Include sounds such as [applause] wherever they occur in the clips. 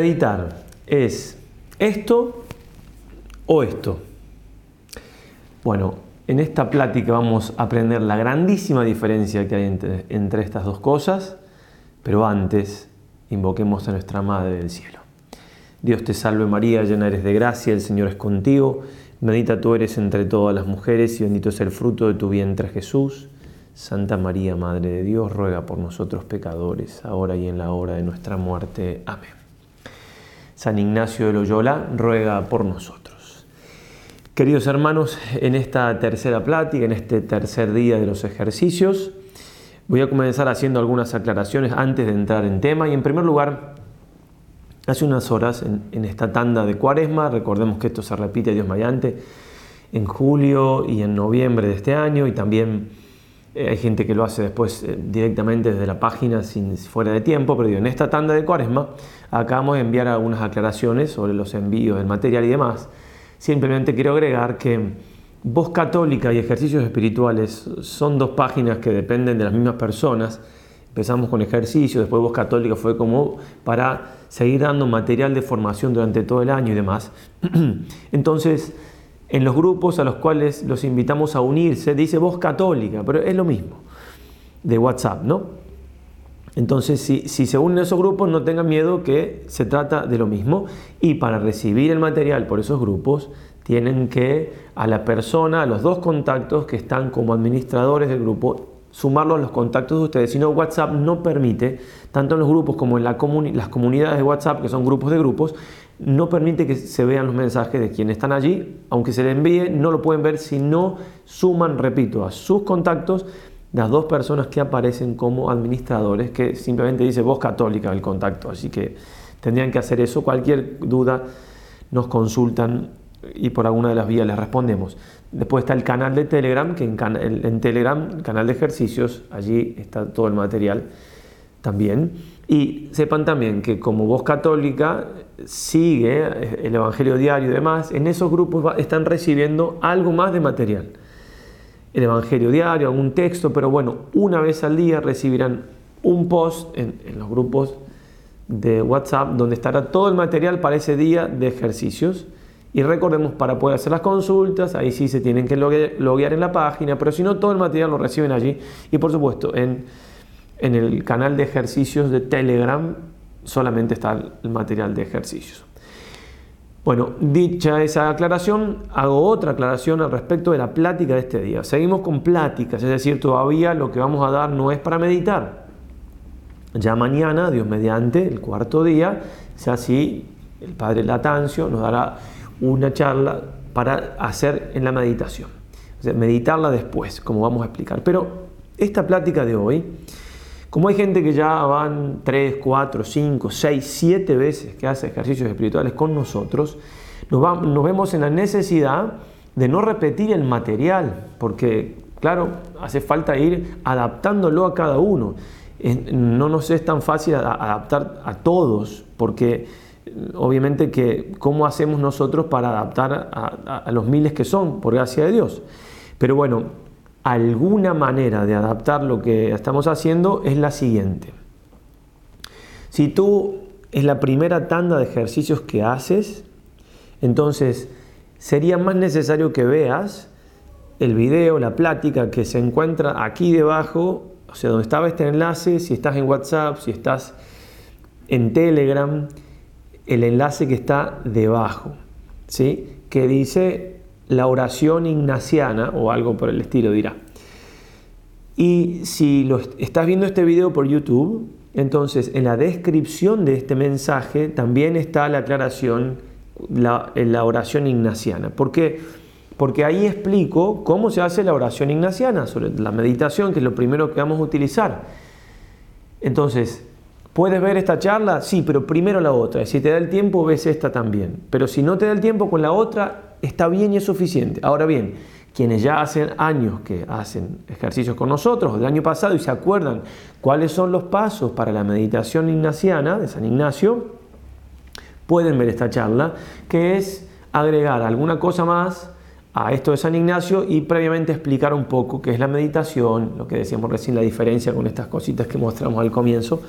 Meditar es esto o esto. Bueno, en esta plática vamos a aprender la grandísima diferencia que hay entre, entre estas dos cosas, pero antes invoquemos a nuestra Madre del Cielo. Dios te salve María, llena eres de gracia, el Señor es contigo, bendita tú eres entre todas las mujeres y bendito es el fruto de tu vientre Jesús. Santa María, Madre de Dios, ruega por nosotros pecadores, ahora y en la hora de nuestra muerte. Amén. San Ignacio de Loyola ruega por nosotros. Queridos hermanos, en esta tercera plática, en este tercer día de los ejercicios, voy a comenzar haciendo algunas aclaraciones antes de entrar en tema y en primer lugar, hace unas horas en, esta tanda de cuaresma, recordemos que esto se repite Dios mediante en julio y en noviembre de este año y también eh, hay gente que lo hace después eh, directamente desde la página sin fuera de tiempo, pero en esta tanda de cuaresma acabamos de enviar algunas aclaraciones sobre los envíos del material y demás. Simplemente quiero agregar que Voz Católica y Ejercicios Espirituales son dos páginas que dependen de las mismas personas. Empezamos con ejercicio, después Voz Católica fue como para seguir dando material de formación durante todo el año y demás. [clears throat] Entonces, en los grupos a los cuales los invitamos a unirse, dice voz católica, pero es lo mismo, de WhatsApp, ¿no? Entonces, si, se unen esos grupos, no tengan miedo que se trata de lo mismo. Y para recibir el material por esos grupos, tienen que a la persona, a los dos contactos que están como administradores del grupo, sumarlos a los contactos de ustedes. Si no, WhatsApp no permite, tanto en los grupos como en la las comunidades de WhatsApp, que son grupos de grupos, no permite que se vean los mensajes de quienes están allí, aunque se les envíe, no lo pueden ver si no suman, repito, a sus contactos las dos personas que aparecen como administradores, que simplemente dice voz católica el contacto, así que tendrían que hacer eso. Cualquier duda nos consultan y por alguna de las vías les respondemos. Después está el canal de Telegram, que en, en Telegram, canal de ejercicios, allí está todo el material también. Y sepan también que como voz católica sigue el Evangelio diario y demás, en esos grupos están recibiendo algo más de material. El Evangelio diario, algún texto, pero bueno, una vez al día recibirán un post en, los grupos de WhatsApp donde estará todo el material para ese día de ejercicios. Y recordemos, para poder hacer las consultas, ahí sí se tienen que loguear en la página, pero si no, todo el material lo reciben allí. Y por supuesto, en en el canal de ejercicios de Telegram solamente está el material de ejercicios. Bueno, dicha esa aclaración, hago otra aclaración al respecto de la plática de este día. Seguimos con pláticas, es decir, todavía lo que vamos a dar no es para meditar. Ya mañana, Dios mediante, el cuarto día, sea así, el Padre Latancio nos dará una charla para hacer en la meditación. O sea, meditarla después, como vamos a explicar. Pero esta plática de hoy como hay gente que ya van 3, 4, 5, 6, 7 veces que hace ejercicios espirituales con nosotros, nos, vemos en la necesidad de no repetir el material, porque claro, hace falta ir adaptándolo a cada uno. No nos es tan fácil adaptar a todos, porque obviamente que cómo hacemos nosotros para adaptar a, a los miles que son, por gracia de Dios. Pero bueno, alguna manera de adaptar lo que estamos haciendo es la siguiente. Si tú es la primera tanda de ejercicios que haces, entonces sería más necesario que veas el video, la plática que se encuentra aquí debajo, o sea, donde estaba este enlace, si estás en WhatsApp, si estás en Telegram, el enlace que está debajo, ¿sí? que dice la oración ignaciana o algo por el estilo dirá. Y si estás viendo este video por YouTube, entonces en la descripción de este mensaje también está la aclaración, la, la oración ignaciana. ¿Por qué? Porque ahí explico cómo se hace la oración ignaciana, sobre la meditación, que es lo primero que vamos a utilizar. Entonces, ¿Puedes ver esta charla? Sí, pero primero la otra. Si te da el tiempo, ves esta también. Pero si no te da el tiempo con la otra, está bien y es suficiente. Ahora bien, quienes ya hacen años que hacen ejercicios con nosotros, del año pasado, y se acuerdan cuáles son los pasos para la meditación ignaciana de San Ignacio, pueden ver esta charla, que es agregar alguna cosa más a esto de San Ignacio y previamente explicar un poco qué es la meditación, lo que decíamos recién, la diferencia con estas cositas que mostramos al comienzo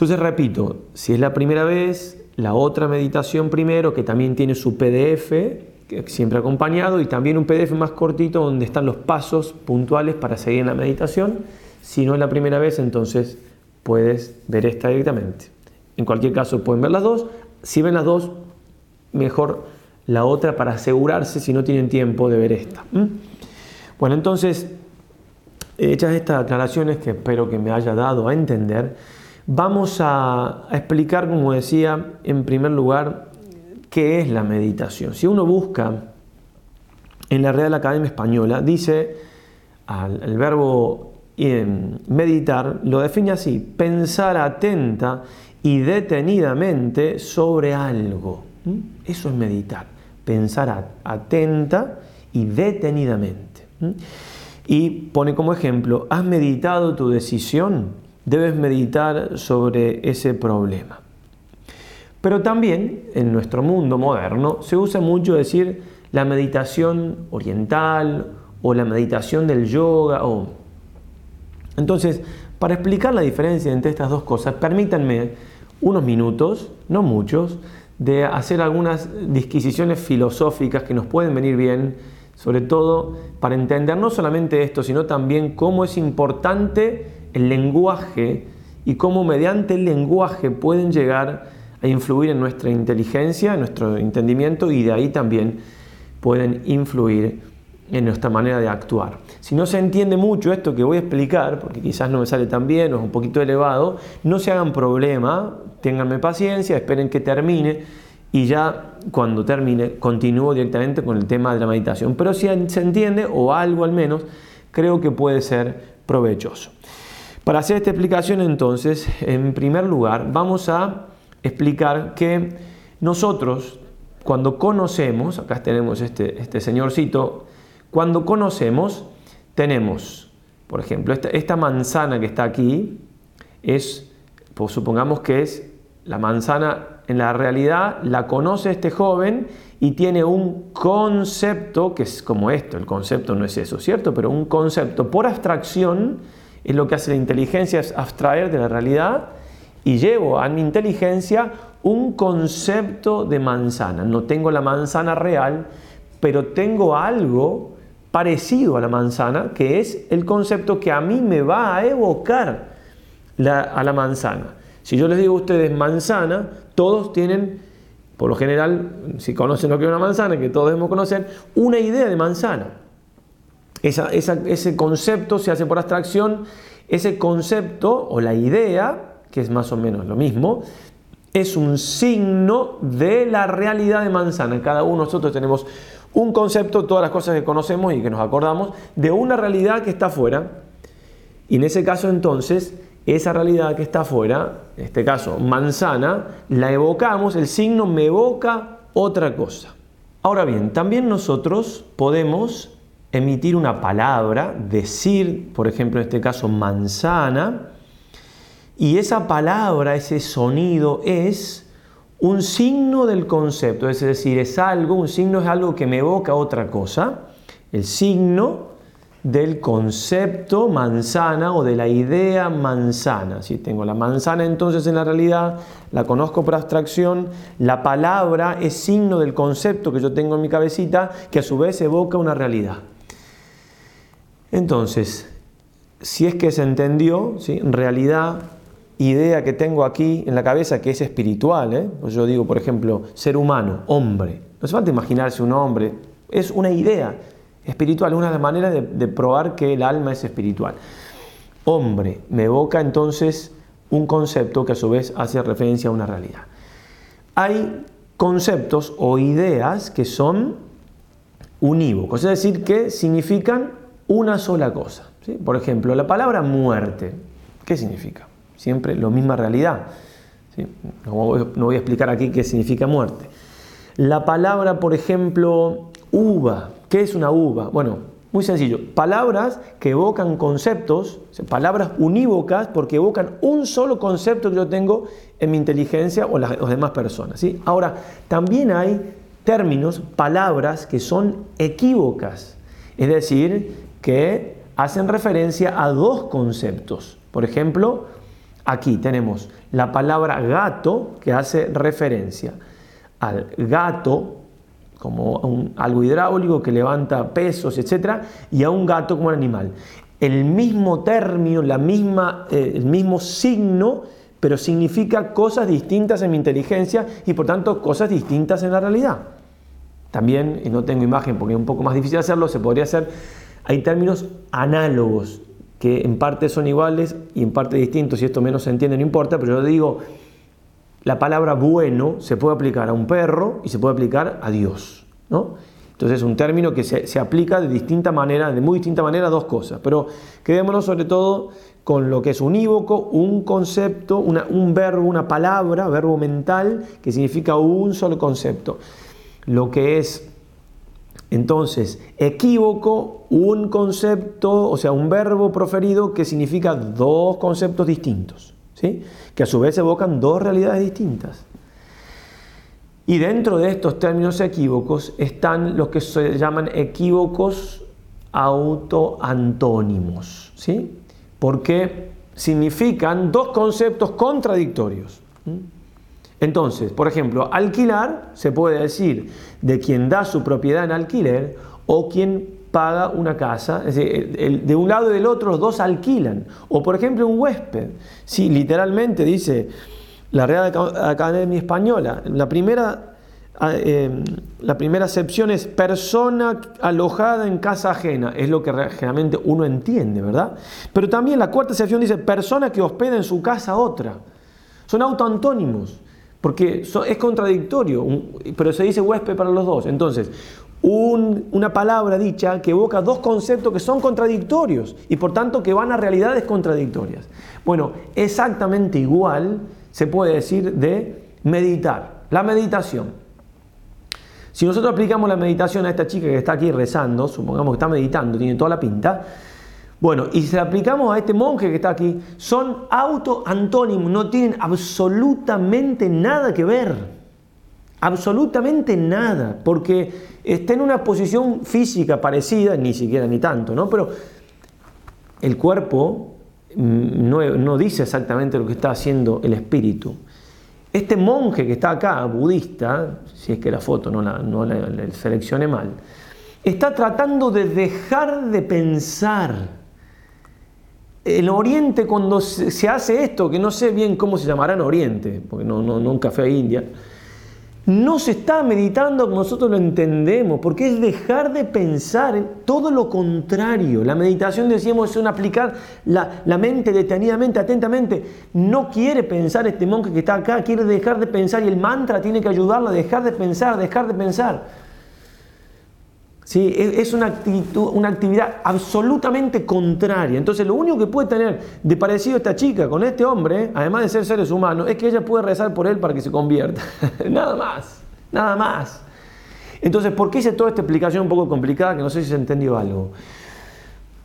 Entonces repito, si es la primera vez, la otra meditación primero, que también tiene su PDF, siempre acompañado, y también un PDF más cortito donde están los pasos puntuales para seguir en la meditación. Si no es la primera vez, entonces puedes ver esta directamente. En cualquier caso, pueden ver las dos. Si ven las dos, mejor la otra para asegurarse si no tienen tiempo de ver esta. Bueno, entonces, hechas estas aclaraciones que espero que me haya dado a entender, Vamos a, explicar, como decía, en primer lugar, qué es la meditación. Si uno busca en la Real Academia Española, dice el verbo em, meditar, lo define así, pensar atenta y detenidamente sobre algo. ¿Mm? Eso es meditar, pensar atenta y detenidamente. ¿Mm? Y pone como ejemplo, ¿has meditado tu decisión? Debes meditar sobre ese problema. Pero también en nuestro mundo moderno se usa mucho decir la meditación oriental o la meditación del yoga. O... Entonces, para explicar la diferencia entre estas dos cosas, permítanme unos minutos, no muchos, de hacer algunas disquisiciones filosóficas que nos pueden venir bien, sobre todo para entender no solamente esto, sino también cómo es importante el lenguaje y cómo mediante el lenguaje pueden llegar a influir en nuestra inteligencia, en nuestro entendimiento y de ahí también pueden influir en nuestra manera de actuar. Si no se entiende mucho esto que voy a explicar, porque quizás no me sale tan bien o es un poquito elevado, no se hagan problema, ténganme paciencia, esperen que termine y ya cuando termine continúo directamente con el tema de la meditación. Pero si se entiende, o algo al menos, creo que puede ser provechoso. Para hacer esta explicación entonces, en primer lugar, vamos a explicar que nosotros, cuando conocemos, acá tenemos este, este señorcito, cuando conocemos, tenemos, por ejemplo, esta, manzana que está aquí, es, pues supongamos que es la manzana en la realidad, la conoce este joven y tiene un concepto que es como esto, el concepto no es eso, ¿cierto? Pero un concepto por abstracción, es lo que hace la inteligencia, es abstraer de la realidad y llevo a mi inteligencia un concepto de manzana. No tengo la manzana real, pero tengo algo parecido a la manzana, que es el concepto que a mí me va a evocar a la manzana. Si yo les digo a ustedes manzana, todos tienen, por lo general, si conocen lo que es una manzana, que todos debemos conocer, una idea de manzana ese concepto se hace por abstracción, ese concepto o la idea, que es más o menos lo mismo, es un signo de la realidad de manzana. Cada uno de nosotros tenemos un concepto, todas las cosas que conocemos y que nos acordamos, de una realidad que está afuera. Y en ese caso entonces, esa realidad que está afuera, en este caso manzana, la evocamos, el signo me evoca otra cosa. Ahora bien, también nosotros podemos emitir una palabra, decir, por ejemplo, en este caso, manzana, y esa palabra, ese sonido es un signo del concepto, es decir, es algo, un signo es algo que me evoca otra cosa, el signo del concepto manzana o de la idea manzana. Si tengo la manzana entonces en la realidad, la conozco por abstracción, la palabra es signo del concepto que yo tengo en mi cabecita que a su vez evoca una realidad. Entonces, si es que se entendió, ¿sí? en realidad, idea que tengo aquí en la cabeza que es espiritual, ¿eh? pues yo digo, por ejemplo, ser humano, hombre, no hace falta imaginarse un hombre, es una idea espiritual, una manera de, de probar que el alma es espiritual. Hombre me evoca entonces un concepto que a su vez hace referencia a una realidad. Hay conceptos o ideas que son unívocos, es decir, que significan una sola cosa. Por ejemplo, la palabra muerte, ¿qué significa? Siempre la misma realidad. No, voy, a explicar aquí qué significa muerte. La palabra, por ejemplo, uva, ¿qué es una uva? Bueno, muy sencillo, palabras que evocan conceptos, palabras unívocas porque evocan un solo concepto que yo tengo en mi inteligencia o las, demás personas. ¿sí? Ahora, también hay términos, palabras que son equívocas, es decir, que hacen referencia a dos conceptos. Por ejemplo, aquí tenemos la palabra gato que hace referencia al gato como algo hidráulico que levanta pesos, etc., y a un gato como un animal. El mismo término, la misma, eh, el mismo signo, pero significa cosas distintas en mi inteligencia y por tanto cosas distintas en la realidad. También, y no tengo imagen porque es un poco más difícil hacerlo, se podría hacer, hay términos análogos que en parte son iguales y en parte distintos, y esto menos se entiende, no importa, pero yo digo, la palabra bueno se puede aplicar a un perro y se puede aplicar a Dios. ¿no? Entonces es un término que se, aplica de distinta manera, de muy distinta manera a dos cosas. Pero quedémonos sobre todo con lo que es unívoco, un concepto, un verbo, una palabra, verbo mental, que significa un solo concepto. Lo que es entonces equívoco, un concepto, o sea, un verbo proferido que significa dos conceptos distintos que a su vez evocan dos realidades distintas. Y dentro de estos términos equívocos están los que se llaman equívocos autoantónimos, ¿sí? porque significan dos conceptos contradictorios. Entonces, por ejemplo, alquilar se puede decir de quien da su propiedad en alquiler o quien paga una casa, de un lado y del otro los dos alquilan. O por ejemplo un huésped, si literalmente dice la Real Academia Española, la primera, em, la primera acepción es persona alojada en casa ajena, es lo que generalmente uno entiende, ¿verdad? Pero también la cuarta acepción dice persona que hospeda en su casa otra. Son autoantónimos, porque es contradictorio, pero se dice huésped para los dos. Entonces, una palabra dicha que evoca dos conceptos que son contradictorios y por tanto que van a realidades contradictorias. Bueno, exactamente igual se puede decir de meditar, la meditación. Si nosotros aplicamos la meditación a esta chica que está aquí rezando, supongamos que está meditando, tiene toda la pinta, bueno, y si aplicamos a este monje que está aquí, son autoantónimos, no tienen absolutamente nada que ver. Absolutamente nada, porque está en una posición física parecida, ni siquiera ni tanto, ¿no? Pero el cuerpo no, dice exactamente lo que está haciendo el espíritu. Este monje que está acá, budista, si es que la foto no la, no la, seleccione mal, está tratando de dejar de pensar. El Oriente cuando se hace esto, que no sé bien cómo se llamará en Oriente, porque no, no, nunca fui a India, no se está meditando nosotros lo entendemos, porque es dejar de pensar en todo lo contrario. La meditación, decíamos, es un aplicar la, la, mente detenidamente, atentamente. No quiere pensar este monje que está acá, quiere dejar de pensar y el mantra tiene que ayudarlo a dejar de pensar, dejar de pensar. ¿Sí? Es una, actitud, una actividad absolutamente contraria. Entonces lo único que puede tener de parecido esta chica con este hombre, además de ser seres humanos, es que ella puede rezar por él para que se convierta. [laughs] nada más, nada más. Entonces, ¿por qué hice toda esta explicación un poco complicada que no sé si se entendió algo?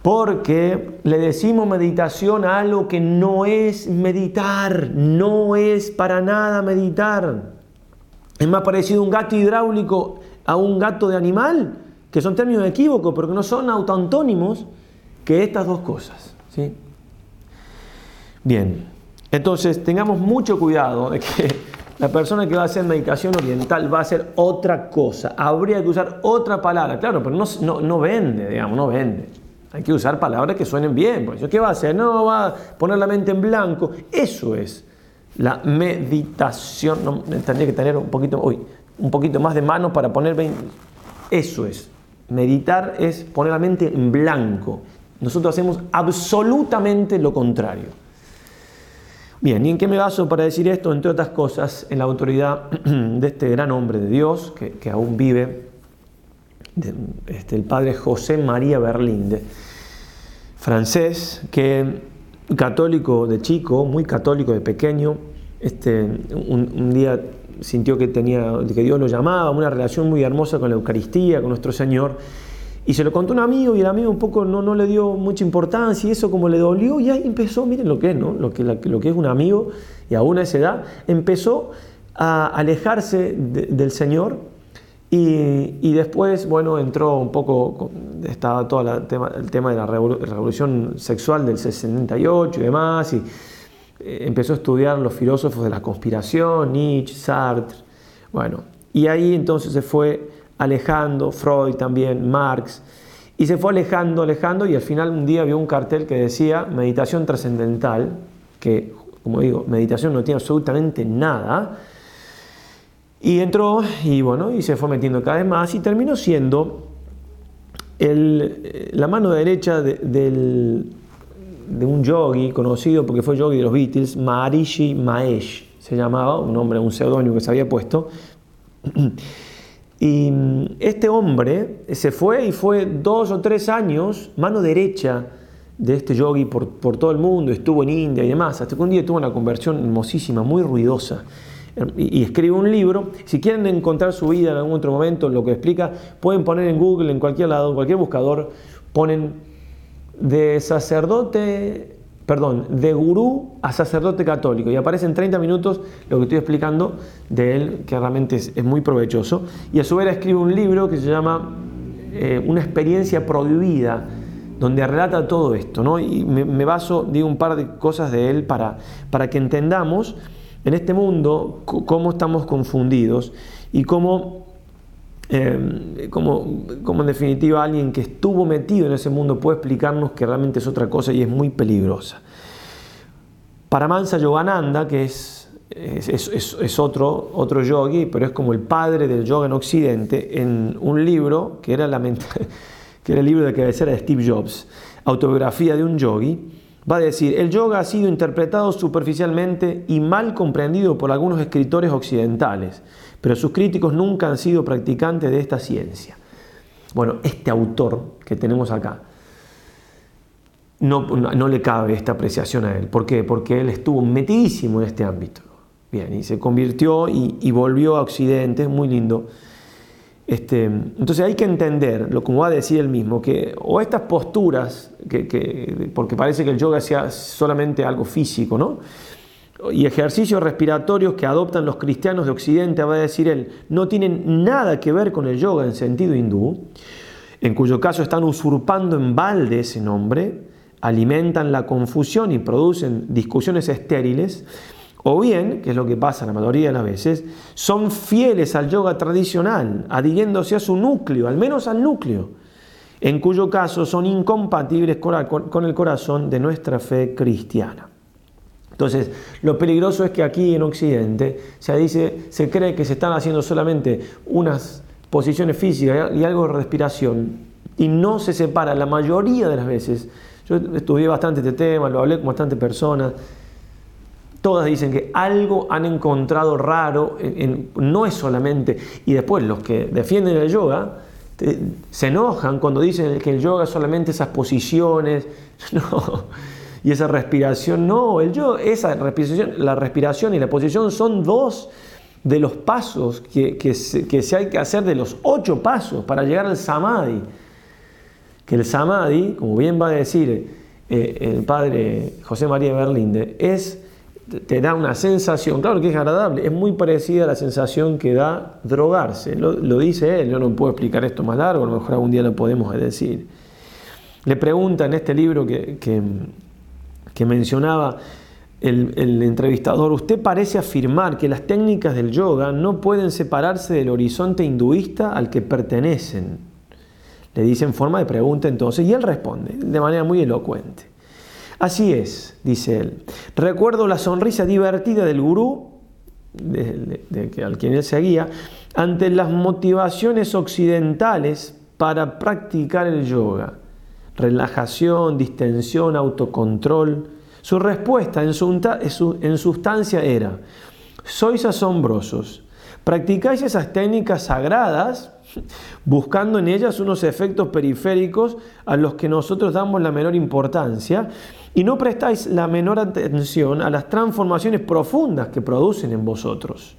Porque le decimos meditación a algo que no es meditar, no es para nada meditar. Es más parecido un gato hidráulico a un gato de animal que son términos equívocos, pero que no son autoantónimos que estas dos cosas. ¿sí? Bien, entonces tengamos mucho cuidado de que [laughs] la persona que va a hacer meditación oriental va a hacer otra cosa. Habría que usar otra palabra, claro, pero no, no, vende, digamos, no vende. Hay que usar palabras que suenen bien. Porque ¿Qué va a hacer? No va a poner la mente en blanco. Eso es la meditación. No, tendría que tener un poquito, uy, un poquito más de mano para poner... Eso es. Meditar es poner la mente en blanco. Nosotros hacemos absolutamente lo contrario. Bien, ¿y en qué me baso para decir esto? Entre otras cosas, en la autoridad [clears throat] de este gran hombre de Dios, que, aún vive, este, el padre José María Berlinde, francés, que católico de chico, muy católico de pequeño, este, un día sintió que, tenía, que Dios lo llamaba, una relación muy hermosa con la Eucaristía, con nuestro Señor. Y se lo contó un amigo y el amigo un poco no, no le dio mucha importancia y eso como le dolió y ahí empezó, miren lo que es, ¿no? lo, que, lo que es un amigo y aún a esa edad, empezó a alejarse del Señor y, y, después, bueno, entró un poco, estaba todo el tema de la revolución sexual del 68 y demás empezó a estudiar los filósofos de la conspiración, Nietzsche, Sartre, bueno, y ahí entonces se fue alejando, Freud también, Marx, y se fue alejando, alejando, y al final un día vio un cartel que decía meditación trascendental, que, como digo, meditación no tiene absolutamente nada, y entró y bueno, y se fue metiendo cada vez más y terminó siendo el, la mano derecha de, de un yogi conocido porque fue yogi de los Beatles, Maharishi Mahesh, se llamaba, un hombre, un seudónimo que se había puesto. Y este hombre se fue y fue dos o tres años mano derecha de este yogi por, por todo el mundo, estuvo en India y demás, hasta que un día tuvo una conversión hermosísima, muy ruidosa y, escribe un libro. Si quieren encontrar su vida en algún otro momento, lo que explica, pueden poner en Google, en cualquier lado, en cualquier buscador, ponen de sacerdote, perdón, de gurú a sacerdote católico. Y aparece en 30 minutos lo que estoy explicando de él, que realmente es, muy provechoso. Y a su vez escribe un libro que se llama eh, Una experiencia prohibida donde relata todo esto, ¿no? Y me, baso, digo, un par de cosas de él para, para que entendamos en este mundo cómo estamos confundidos y cómo, eh, en definitiva alguien que estuvo metido en ese mundo puede explicarnos que realmente es otra cosa y es muy peligrosa. Paramansa Yogananda, que es, es, otro, otro yogi, pero es como el padre del yoga en Occidente, en un libro que era, la, [laughs] que era el libro de cabecera de Steve Jobs, Autobiografía de un yogi, Va a decir, el yoga ha sido interpretado superficialmente y mal comprendido por algunos escritores occidentales, pero sus críticos nunca han sido practicantes de esta ciencia. Bueno, este autor que tenemos acá, no, no, le cabe esta apreciación a él. ¿Por qué? Porque él estuvo metidísimo en este ámbito. Bien, y se convirtió y, y volvió a Occidente, es muy lindo este, entonces hay que entender, lo como va a decir él mismo, que o estas posturas, que, porque parece que el yoga sea solamente algo físico, ¿no? Y ejercicios respiratorios que adoptan los cristianos de Occidente, va a decir él, no tienen nada que ver con el yoga en sentido hindú, en cuyo caso están usurpando en balde ese nombre, alimentan la confusión y producen discusiones estériles, o bien, que es lo que pasa la mayoría de las veces, son fieles al yoga tradicional, adhiriéndose a su núcleo, al menos al núcleo, en cuyo caso son incompatibles con el corazón de nuestra fe cristiana. Entonces, lo peligroso es que aquí en Occidente se dice, se cree que se están haciendo solamente unas posiciones físicas y algo de respiración y no se separa la mayoría de las veces. Yo estudié bastante este tema, lo hablé con bastantes personas Todas dicen que algo han encontrado raro, no es solamente, y después los que defienden el yoga se enojan cuando dicen que el yoga es solamente esas posiciones, [laughs] no, y esa respiración, no, el yoga, esa respiración, la respiración y la posición son dos de los pasos que, se, hay que hacer, de los ocho pasos para llegar al samadhi. Que el samadhi, como bien va a decir eh, el padre José María Berlinde, es te da una sensación, claro que es agradable, es muy parecida a la sensación que da drogarse. Lo, dice él, yo no puedo explicar esto más largo, a lo mejor algún día lo podemos decir. Le pregunta en este libro que, que, mencionaba el, el, entrevistador, usted parece afirmar que las técnicas del yoga no pueden separarse del horizonte hinduista al que pertenecen. Le dice en forma de pregunta entonces, y él responde de manera muy elocuente. Así es, dice él. Recuerdo la sonrisa divertida del gurú, de, al quien él seguía, ante las motivaciones occidentales para practicar el yoga. Relajación, distensión, autocontrol. Su respuesta en, sustancia era, sois asombrosos, practicáis esas técnicas sagradas buscando en ellas unos efectos periféricos a los que nosotros damos la menor importancia y no prestáis la menor atención a las transformaciones profundas que producen en vosotros.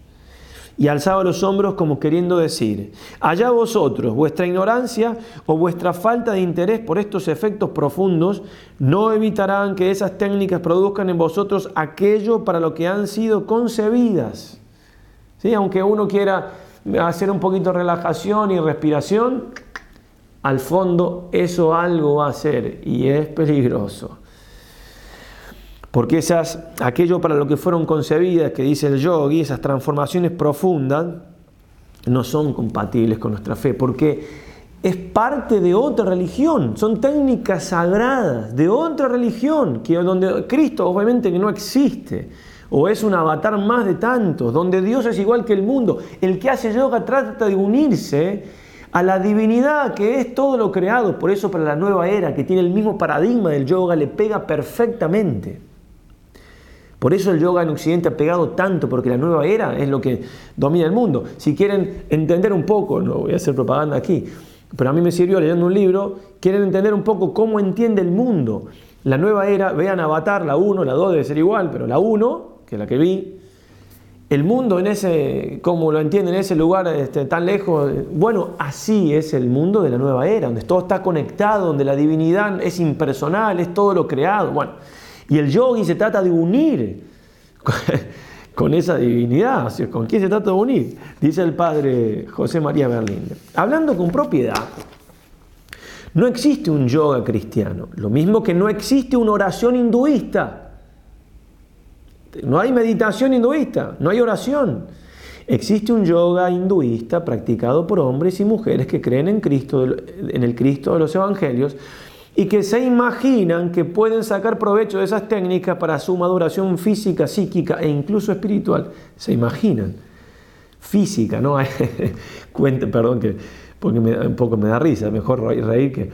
Y alzaba los hombros como queriendo decir, allá vosotros, vuestra ignorancia o vuestra falta de interés por estos efectos profundos no evitarán que esas técnicas produzcan en vosotros aquello para lo que han sido concebidas. ¿Sí? Aunque uno quiera hacer un poquito de relajación y respiración, al fondo eso algo va a hacer y es peligroso. Porque esas, aquello para lo que fueron concebidas, que dice el yogi, esas transformaciones profundas, no son compatibles con nuestra fe, porque es parte de otra religión, son técnicas sagradas de otra religión, que donde Cristo obviamente que no existe, o es un avatar más de tantos, donde Dios es igual que el mundo. El que hace yoga trata de unirse a la divinidad que es todo lo creado, por eso para la nueva era, que tiene el mismo paradigma del yoga, le pega perfectamente. Por eso el yoga en Occidente ha pegado tanto, porque la nueva era es lo que domina el mundo. Si quieren entender un poco, no voy a hacer propaganda aquí, pero a mí me sirvió leyendo un libro, quieren entender un poco cómo entiende el mundo. La nueva era, vean Avatar, la 1, la 2 debe ser igual, pero la 1, que es la que vi, el mundo en ese, como lo entienden, en ese lugar este, tan lejos, bueno, así es el mundo de la nueva era, donde todo está conectado, donde la divinidad es impersonal, es todo lo creado. Bueno, y el yogi se trata de unir [laughs] con esa divinidad. ¿Con quién se trata de unir? Dice el padre José María Berlín. Hablando con propiedad, no existe un yoga cristiano, lo mismo que no existe una oración hinduista. No hay meditación hinduista, no hay oración. Existe un yoga hinduista practicado por hombres y mujeres que creen en Cristo, en el Cristo de los evangelios, y que se imaginan que pueden sacar provecho de esas técnicas para su maduración física, psíquica e incluso espiritual. Se imaginan. Física, ¿no? [laughs] Cuente, perdón, que porque un poco me da risa, mejor reír que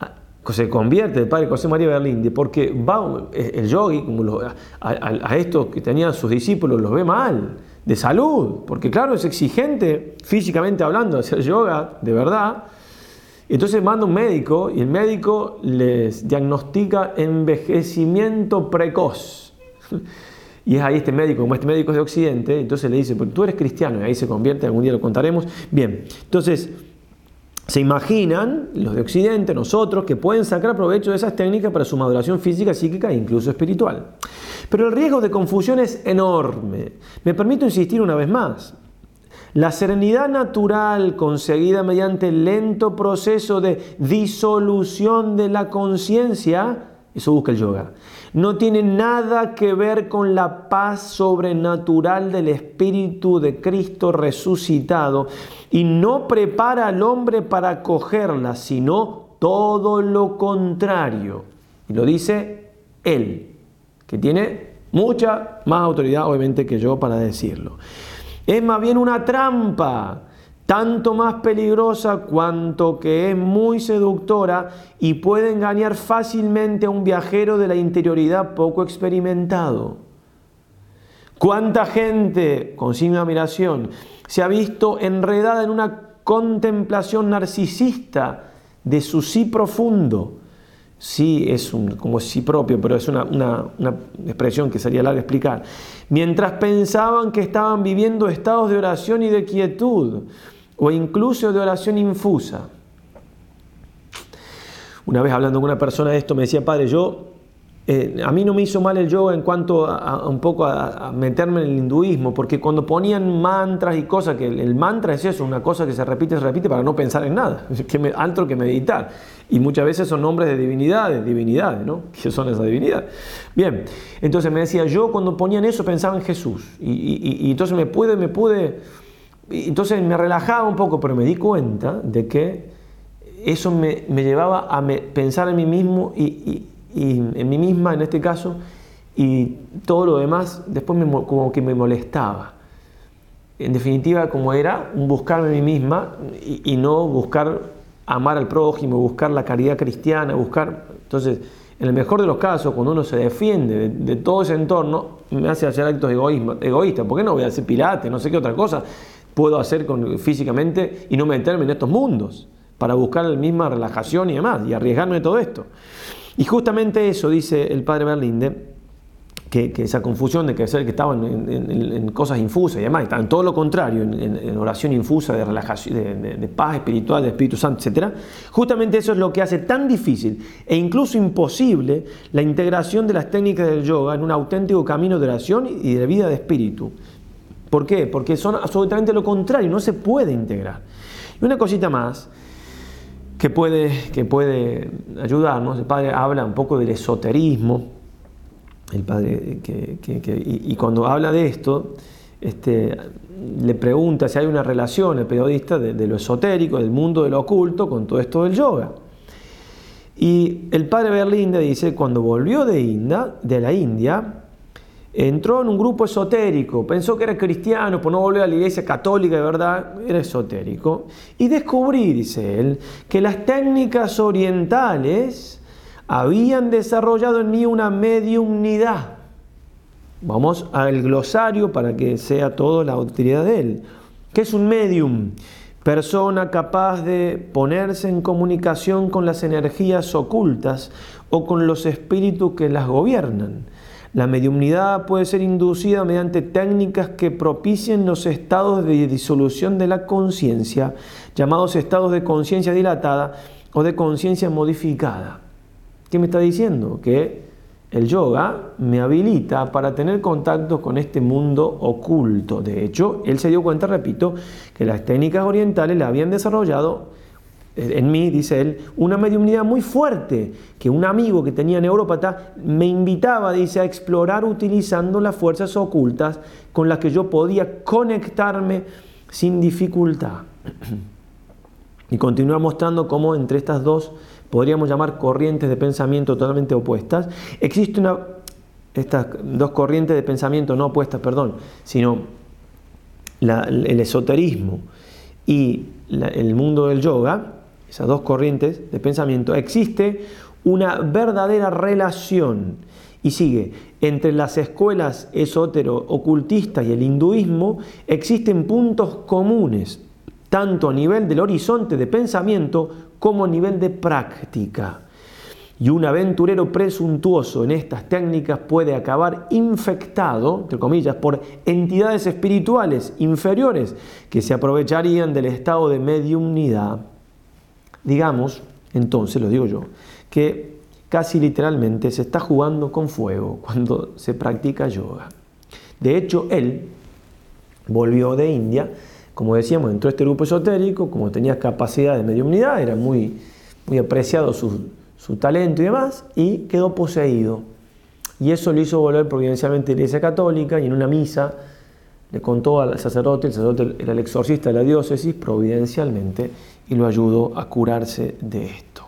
ah, se convierte el padre José María Berlinde, porque va el yogi, como a, a, estos que tenían sus discípulos, los ve mal, de salud, porque claro, es exigente físicamente hablando hacer yoga, de verdad, entonces manda un médico y el médico les diagnostica envejecimiento precoz. [laughs] Y es ahí este médico, como este médico es de Occidente, entonces le dice, pues tú eres cristiano, y ahí se convierte, algún día lo contaremos. Bien, entonces se imaginan los de Occidente, nosotros, que pueden sacar provecho de esas técnicas para su maduración física, psíquica e incluso espiritual. Pero el riesgo de confusión es enorme. Me permito insistir una vez más. La serenidad natural conseguida mediante el lento proceso de disolución de la conciencia, eso busca el yoga, no tiene nada que ver con la paz sobrenatural del Espíritu de Cristo resucitado y no prepara al hombre para acogerla, sino todo lo contrario. Y lo dice él, que tiene mucha más autoridad obviamente que yo para decirlo. Es más bien una trampa, tanto más peligrosa cuanto que es muy seductora y puede engañar fácilmente a un viajero de la interioridad poco experimentado. ¿Cuánta gente, con sin admiración, se ha visto enredada en una contemplación narcisista de su sí profundo? Sí, es un, como sí propio, pero es una, una expresión que sería larga explicar mientras pensaban que estaban viviendo estados de oración y de quietud, o incluso de oración infusa. Una vez hablando con una persona de esto me decía, padre, yo eh, a mí no me hizo mal el yoga en cuanto a, un poco a, meterme en el hinduismo, porque cuando ponían mantras y cosas, que el, mantra es eso, una cosa que se repite, se repite para no pensar en nada, [laughs] que me, alto que meditar. Y muchas veces son nombres de divinidades, divinidades, ¿no? [laughs] ¿Qué son esas divinidades? Bien, entonces me decía, yo cuando ponían eso pensaba en Jesús. Y, entonces me pude, me pude, entonces me relajaba un poco, pero me di cuenta de que eso me, llevaba a pensar en mí mismo y y en mí misma en este caso, y todo lo demás después me, como que me molestaba. En definitiva, como era buscarme a mí misma y, no buscar amar al prójimo, buscar la caridad cristiana, buscar... Entonces, en el mejor de los casos, cuando uno se defiende de, todo ese entorno, me hace hacer actos egoístas. ¿Por qué no voy a hacer pilates, no sé qué otra cosa puedo hacer con, físicamente y no meterme en estos mundos para buscar la misma relajación y demás y arriesgarme de todo esto? Y justamente eso dice el padre Berlinde, que, esa confusión de que que estaban en, cosas infusas y demás, estaban todo lo contrario, en, oración infusa de relajación, de, paz espiritual, de Espíritu Santo, etc. Justamente eso es lo que hace tan difícil e incluso imposible la integración de las técnicas del yoga en un auténtico camino de oración y de vida de espíritu. ¿Por qué? Porque son absolutamente lo contrario, no se puede integrar. Y una cosita más, que puede, que puede ayudarnos. El padre habla un poco del esoterismo. el padre y, cuando habla de esto, este, le pregunta si hay una relación el periodista de, lo esotérico, del mundo de lo oculto, con todo esto del yoga. Y el padre Berlinde dice, cuando volvió de, India, de la India, entró en un grupo esotérico, pensó que era cristiano, por no volver a la iglesia católica, de verdad, era esotérico, y descubrí, dice él, que las técnicas orientales habían desarrollado en mí una mediumnidad. Vamos al glosario para que sea todo la utilidad de él. ¿Qué es un medium? Persona capaz de ponerse en comunicación con las energías ocultas o con los espíritus que las gobiernan la mediumnidad puede ser inducida mediante técnicas que propicien los estados de disolución de la conciencia, llamados estados de conciencia dilatada o de conciencia modificada. ¿Qué me está diciendo? Que el yoga me habilita para tener contacto con este mundo oculto. De hecho, él se dio cuenta, repito, que las técnicas orientales la habían desarrollado en mí, dice él, una mediunidad muy fuerte, que un amigo que tenía neurópata me invitaba, dice, a explorar utilizando las fuerzas ocultas con las que yo podía conectarme sin dificultad. [clears throat] Y continúa mostrando cómo entre estas dos, podríamos llamar corrientes de pensamiento totalmente opuestas, existe una, estas dos corrientes de pensamiento no opuestas, perdón, sino el esoterismo y el mundo del yoga, esas dos corrientes de pensamiento, existe una verdadera relación. Y sigue, entre las escuelas esotero-ocultistas y el hinduismo existen puntos comunes, tanto a nivel del horizonte de pensamiento como a nivel de práctica. Y un aventurero presuntuoso en estas técnicas puede acabar infectado, entre comillas, por entidades espirituales inferiores que se aprovecharían del estado de mediumnidad Digamos, entonces, lo digo yo, que casi literalmente se está jugando con fuego cuando se practica yoga. De hecho, él volvió de India, como decíamos, entró a este grupo esotérico, como tenía capacidad de mediunidad, era muy, muy apreciado su, su talento y demás, y quedó poseído. Y eso le hizo volver providencialmente a la Iglesia Católica y en una misa le contó al sacerdote, el sacerdote era el exorcista de la diócesis, providencialmente, y lo ayudó a curarse de esto.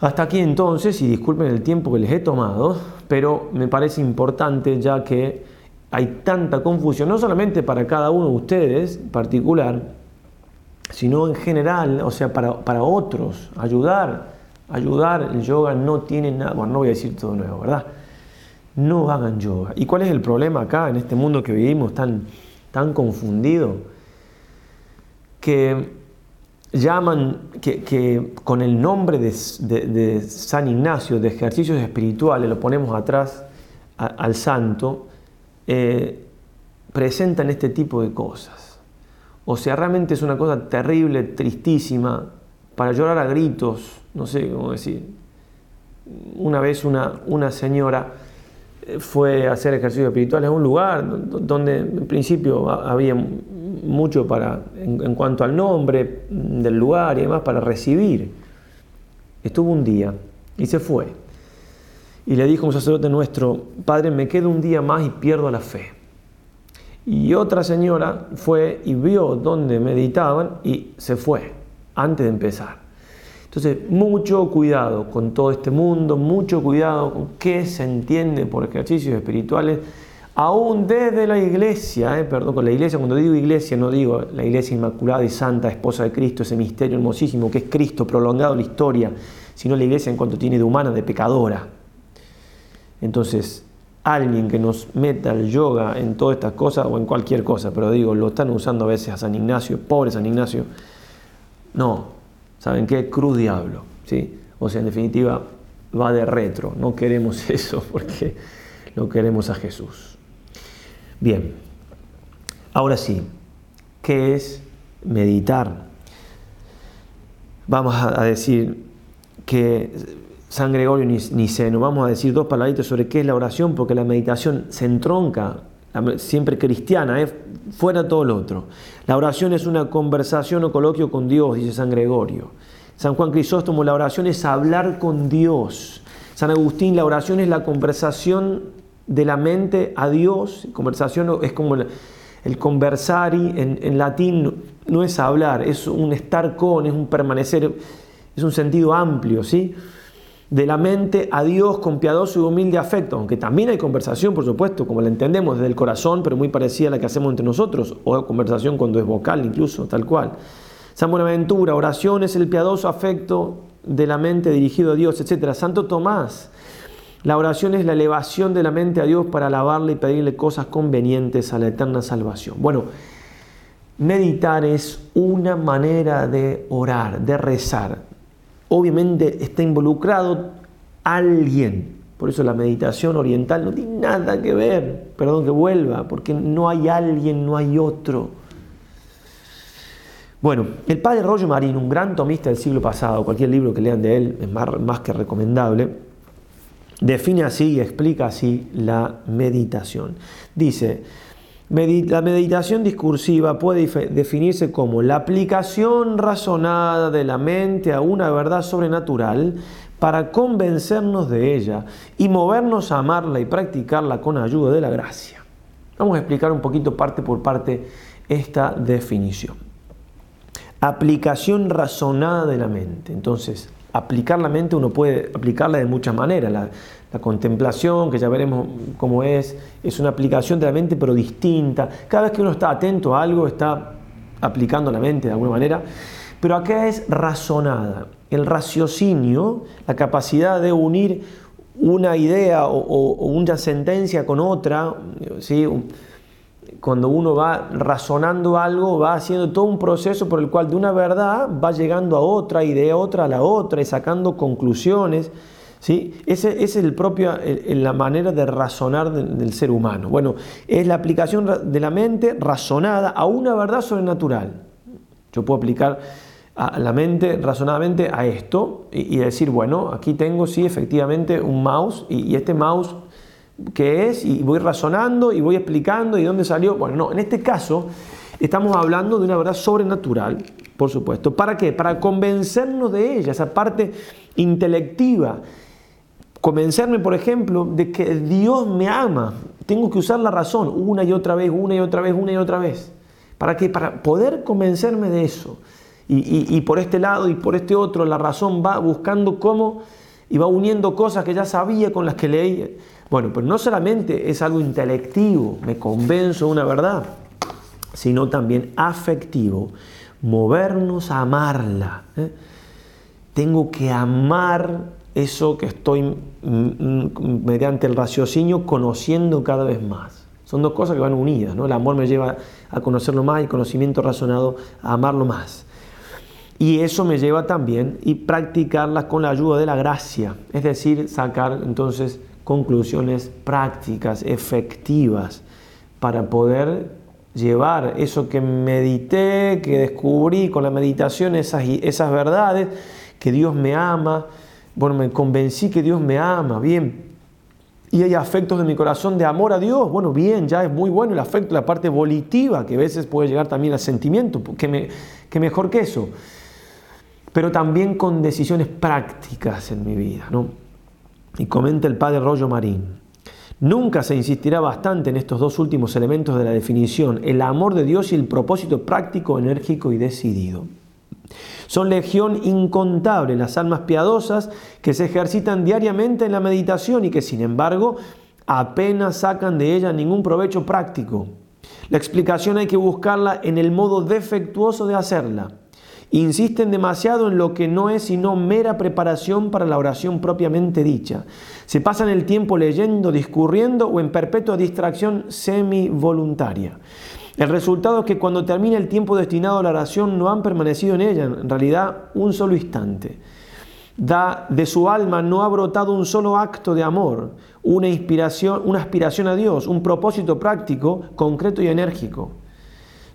Hasta aquí entonces, y disculpen el tiempo que les he tomado, pero me parece importante ya que hay tanta confusión, no solamente para cada uno de ustedes en particular, sino en general, o sea, para, para otros, ayudar, ayudar, el yoga no tiene nada, bueno, no voy a decir todo nuevo, ¿verdad? No hagan yoga. ¿Y cuál es el problema acá, en este mundo que vivimos tan, tan confundido? Que llaman, que, con el nombre de, San Ignacio, de ejercicios espirituales, lo ponemos atrás al santo, eh, presentan este tipo de cosas. O sea, realmente es una cosa terrible, tristísima, para llorar a gritos, no sé cómo decir. Una vez una, una señora eh, fue a hacer ejercicios espirituales a un lugar donde en principio había mucho para, en, cuanto al nombre del lugar y demás para recibir. Estuvo un día y se fue. Y le dijo un sacerdote nuestro, Padre, me quedo un día más y pierdo la fe. Y otra señora fue y vio dónde meditaban y se fue antes de empezar. Entonces, mucho cuidado con todo este mundo, mucho cuidado con qué se entiende por ejercicios espirituales aún desde la iglesia, eh, perdón, con la iglesia, cuando digo iglesia no digo la iglesia inmaculada y santa, esposa de Cristo, ese misterio hermosísimo que es Cristo prolongado en la historia, sino la iglesia en cuanto tiene de humana, de pecadora. Entonces, alguien que nos meta el yoga en todas estas cosas o en cualquier cosa, pero digo, lo están usando a veces a San Ignacio, pobre San Ignacio. No, ¿saben qué? Cruz diablo, ¿sí? O sea, en definitiva, va de retro. No queremos [laughs] eso porque no queremos a Jesús. Bien, ahora sí, ¿qué es meditar? Vamos a decir que San Gregorio Niceno, vamos a decir dos palabritas sobre qué es la oración, porque la meditación se entronca, siempre cristiana, ¿eh? fuera todo lo otro. La oración es una conversación o coloquio con Dios, dice San Gregorio. San Juan Crisóstomo, la oración es hablar con Dios. San Agustín, la oración es la conversación de la mente a Dios. Conversación es como el, conversari en, en, latín, no es hablar, es un estar con, es un permanecer, es un sentido amplio, ¿sí? De la mente a Dios con piadoso y humilde afecto, aunque también hay conversación, por supuesto, como la entendemos desde el corazón, pero muy parecida a la que hacemos entre nosotros, o conversación cuando es vocal incluso, tal cual. San Buenaventura, oración es el piadoso afecto de la mente dirigido a Dios, etc. Santo Tomás, la oración es la elevación de la mente a Dios para alabarle y pedirle cosas convenientes a la eterna salvación. Bueno, meditar es una manera de orar, de rezar. Obviamente está involucrado alguien. Por eso la meditación oriental no tiene nada que ver, perdón que vuelva, porque no hay alguien, no hay otro. Bueno, el padre Rollo Marín, un gran tomista del siglo pasado, cualquier libro que lean de él es más, que recomendable, define así y explica así la meditación. Dice, la meditación discursiva puede definirse como la aplicación razonada de la mente a una verdad sobrenatural para convencernos de ella y movernos a amarla y practicarla con ayuda de la gracia. Vamos a explicar un poquito parte por parte esta definición aplicación razonada de la mente. Entonces, aplicar la mente uno puede aplicarla de muchas maneras. La, contemplación, que ya veremos cómo es, es una aplicación de la mente pero distinta. Cada vez que uno está atento a algo, está aplicando la mente de alguna manera. Pero acá es razonada. El raciocinio, la capacidad de unir una idea o, una sentencia con otra, ¿sí? Cuando uno va razonando algo, va haciendo todo un proceso por el cual de una verdad va llegando a otra y de otra a la otra y sacando conclusiones. ¿sí? Ese, es el propio, la manera de razonar del, ser humano. Bueno, es la aplicación de la mente razonada a una verdad sobrenatural. Yo puedo aplicar a la mente razonadamente a esto y, decir, bueno, aquí tengo sí efectivamente un mouse y este mouse qué es y voy razonando y voy explicando y dónde salió. Bueno, no, en este caso estamos hablando de una verdad sobrenatural, por supuesto. ¿Para qué? Para convencernos de ella, esa parte intelectiva. Convencerme, por ejemplo, de que Dios me ama. Tengo que usar la razón una y otra vez, una y otra vez, una y otra vez. ¿Para qué? Para poder convencerme de eso. Y, y por este lado y por este otro, la razón va buscando cómo y va uniendo cosas que ya sabía con las que leí. Bueno, pero no solamente es algo intelectivo, me convenzo de una verdad, sino también afectivo, movernos a amarla. ¿eh? Tengo que amar eso que estoy mediante el raciocinio conociendo cada vez más. Son dos cosas que van unidas, ¿no? El amor me lleva a conocerlo más y el conocimiento razonado a amarlo más. Y eso me lleva también y practicarlas con la ayuda de la gracia, es decir, sacar entonces conclusiones prácticas, efectivas, para poder llevar eso que medité, que descubrí con la meditación, esas, esas verdades, que Dios me ama, bueno, me convencí que Dios me ama, bien. Y hay afectos de mi corazón de amor a Dios, bueno, bien, ya es muy bueno el afecto, la parte volitiva, que a veces puede llegar también al sentimiento, que, me, que mejor que eso. Pero también con decisiones prácticas en mi vida, ¿no? Y comenta el padre Rollo Marín. Nunca se insistirá bastante en estos dos últimos elementos de la definición, el amor de Dios y el propósito práctico, enérgico y decidido. Son legión incontable las almas piadosas que se ejercitan diariamente en la meditación y que sin embargo apenas sacan de ella ningún provecho práctico. La explicación hay que buscarla en el modo defectuoso de hacerla. Insisten demasiado en lo que no es sino mera preparación para la oración propiamente dicha. Se pasan el tiempo leyendo, discurriendo o en perpetua distracción semi-voluntaria. El resultado es que cuando termina el tiempo destinado a la oración no han permanecido en ella, en realidad un solo instante. Da, de su alma no ha brotado un solo acto de amor, una inspiración, una aspiración a Dios, un propósito práctico, concreto y enérgico.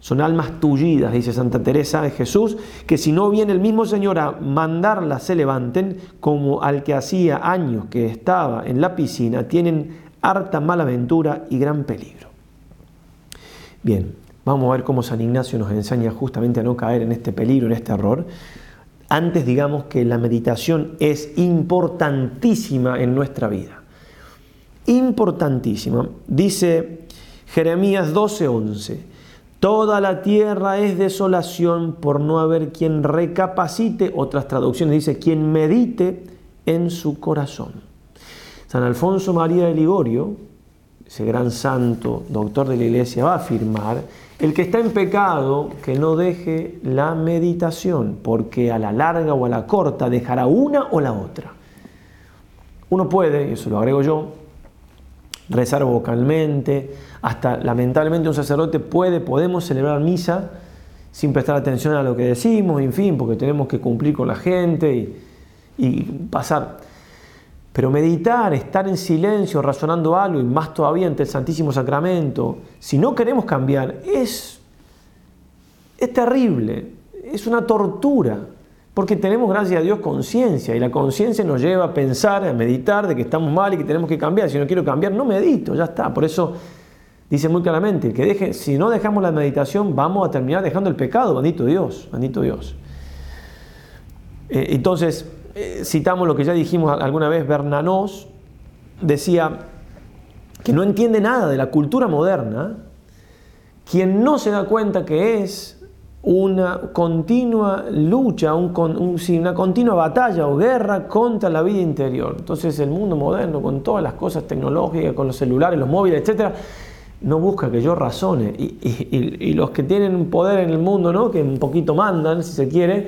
Son almas tullidas, dice Santa Teresa de Jesús, que si no viene el mismo Señor a mandarlas se levanten, como al que hacía años que estaba en la piscina, tienen harta mala aventura y gran peligro. Bien, vamos a ver cómo San Ignacio nos enseña justamente a no caer en este peligro, en este error. Antes digamos que la meditación es importantísima en nuestra vida. Importantísima. Dice Jeremías 12:11. Toda la tierra es desolación por no haber quien recapacite, otras traducciones dice, quien medite en su corazón. San Alfonso María de Ligorio, ese gran santo, doctor de la iglesia, va a afirmar, el que está en pecado, que no deje la meditación, porque a la larga o a la corta dejará una o la otra. Uno puede, y eso lo agrego yo, rezar vocalmente, hasta lamentablemente un sacerdote puede, podemos celebrar misa sin prestar atención a lo que decimos, en fin, porque tenemos que cumplir con la gente y, y pasar. Pero meditar, estar en silencio, razonando algo, y más todavía ante el Santísimo Sacramento, si no queremos cambiar, es, es terrible, es una tortura, porque tenemos, gracias a Dios, conciencia, y la conciencia nos lleva a pensar, a meditar de que estamos mal y que tenemos que cambiar. Si no quiero cambiar, no medito, ya está. Por eso dice muy claramente, que deje, si no dejamos la meditación, vamos a terminar dejando el pecado, bendito Dios, bendito Dios. Eh, entonces, eh, citamos lo que ya dijimos alguna vez, Bernanos decía que no entiende nada de la cultura moderna quien no se da cuenta que es una continua lucha, un, una continua batalla o guerra contra la vida interior. Entonces el mundo moderno, con todas las cosas tecnológicas, con los celulares, los móviles, etc., no busca que yo razone. Y, los que tienen poder en el mundo, ¿no? que un poquito mandan, si se quiere,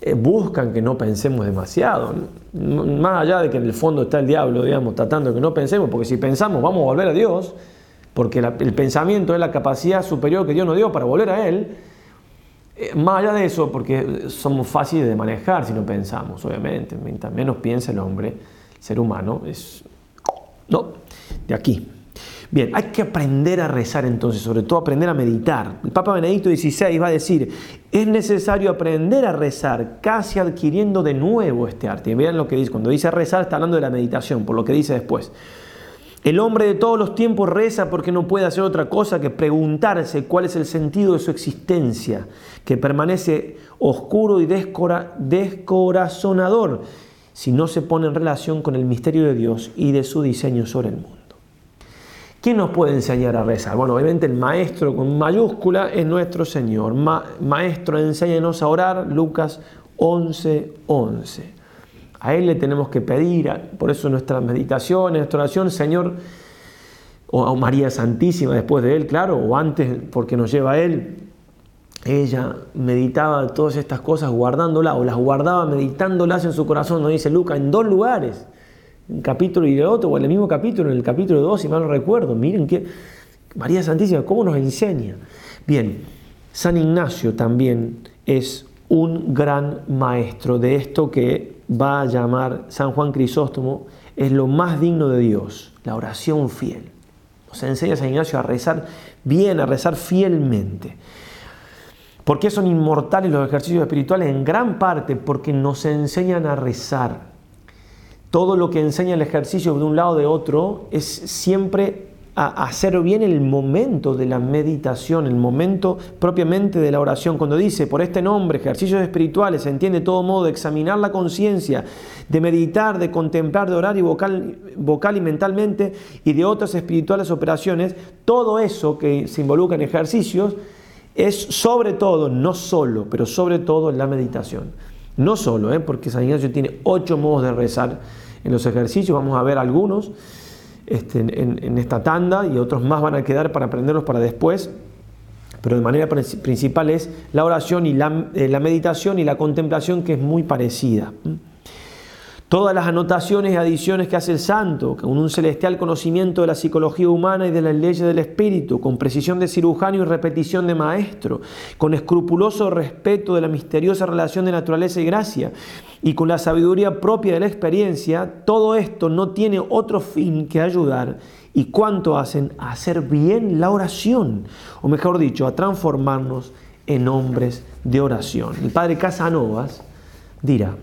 eh, buscan que no pensemos demasiado. Más allá de que en el fondo está el diablo, digamos, tratando de que no pensemos, porque si pensamos vamos a volver a Dios, porque el pensamiento es la capacidad superior que Dios nos dio para volver a Él, eh, más allá de eso, porque somos fáciles de manejar si no pensamos, obviamente, mientras menos piensa el hombre, el ser humano, es... No, de aquí. Bien, hay que aprender a rezar entonces, sobre todo aprender a meditar. El Papa Benedicto XVI va a decir, es necesario aprender a rezar, casi adquiriendo de nuevo este arte. vean lo que dice, cuando dice rezar está hablando de la meditación, por lo que dice después. El hombre de todos los tiempos reza porque no puede hacer otra cosa que preguntarse cuál es el sentido de su existencia, que permanece oscuro y descorazonador si no se pone en relación con el misterio de Dios y de su diseño sobre el mundo. ¿Quién nos puede enseñar a rezar? Bueno, obviamente el maestro con mayúscula es nuestro Señor. maestro, enséñanos a orar, Lucas 11, 11. A Él le tenemos que pedir, por eso nuestra meditación, nuestra oración, Señor, o a María Santísima después de Él, claro, o antes porque nos lleva a Él. Ella meditaba todas estas cosas guardándolas, o las guardaba meditándolas en su corazón, nos dice Lucas, en dos lugares un capítulo y el otro, o en el mismo capítulo, en el capítulo 2, si mal no recuerdo. Miren que María Santísima, ¿cómo nos enseña? Bien, San Ignacio también es un gran maestro de esto que va a llamar San Juan Crisóstomo, es lo más digno de Dios, la oración fiel. Nos enseña San Ignacio a rezar bien, a rezar fielmente. ¿Por qué son inmortales los ejercicios espirituales? En gran parte porque nos enseñan a rezar todo lo que enseña el ejercicio de un lado o de otro es siempre hacer bien el momento de la meditación, el momento propiamente de la oración. Cuando dice, por este nombre, ejercicios espirituales, se entiende todo modo de examinar la conciencia, de meditar, de contemplar, de orar y vocal, vocal y mentalmente y de otras espirituales operaciones, todo eso que se involucra en ejercicios es sobre todo, no solo, pero sobre todo la meditación. No solo, ¿eh? porque San Ignacio tiene ocho modos de rezar en los ejercicios, vamos a ver algunos este, en, esta tanda y otros más van a quedar para aprenderlos para después, pero de manera principal es la oración y eh, la meditación y la contemplación que es muy parecida todas las anotaciones y adiciones que hace el santo, con un celestial conocimiento de la psicología humana y de las leyes del espíritu, con precisión de cirujano y repetición de maestro, con escrupuloso respeto de la misteriosa relación de naturaleza y gracia, y con la sabiduría propia de la experiencia, todo esto no tiene otro fin que ayudar. Y cuánto hacen a hacer bien la oración, o mejor dicho, a transformarnos en hombres de oración. El padre Casanovas dirá,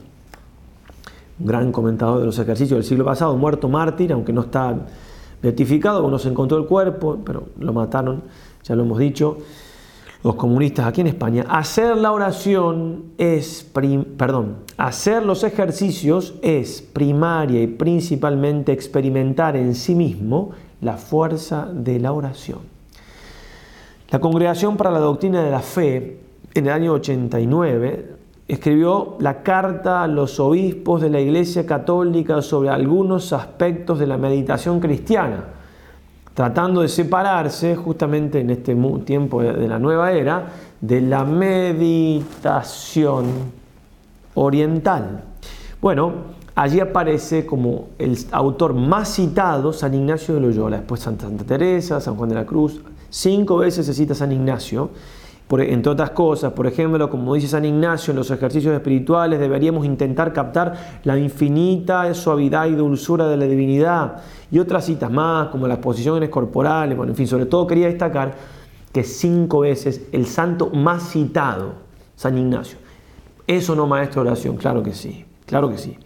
gran comentador de los ejercicios del siglo pasado, muerto mártir, aunque no está beatificado, uno se encontró el cuerpo, pero lo mataron, ya lo hemos dicho. los comunistas aquí en España, hacer la oración es, perdón, hacer los ejercicios es primaria y principalmente experimentar en sí mismo la fuerza de la oración. La Congregación para la Doctrina de la Fe, en el año 89, escribió la carta a los obispos de la Iglesia Católica sobre algunos aspectos de la meditación cristiana tratando de separarse justamente en este tiempo de la nueva era de la meditación oriental. Bueno, allí aparece como el autor más citado San Ignacio de Loyola, después Santa, Teresa, San Juan de la Cruz, cinco veces se cita San Ignacio. Entre otras cosas, por ejemplo, como dice San Ignacio, en los ejercicios espirituales deberíamos intentar captar la infinita suavidad y dulzura de la divinidad y otras citas más, como las posiciones corporales, bueno, en fin, sobre todo quería destacar que cinco veces el santo más citado, San Ignacio. ¿Eso no, maestro de oración? Claro que sí, claro que sí.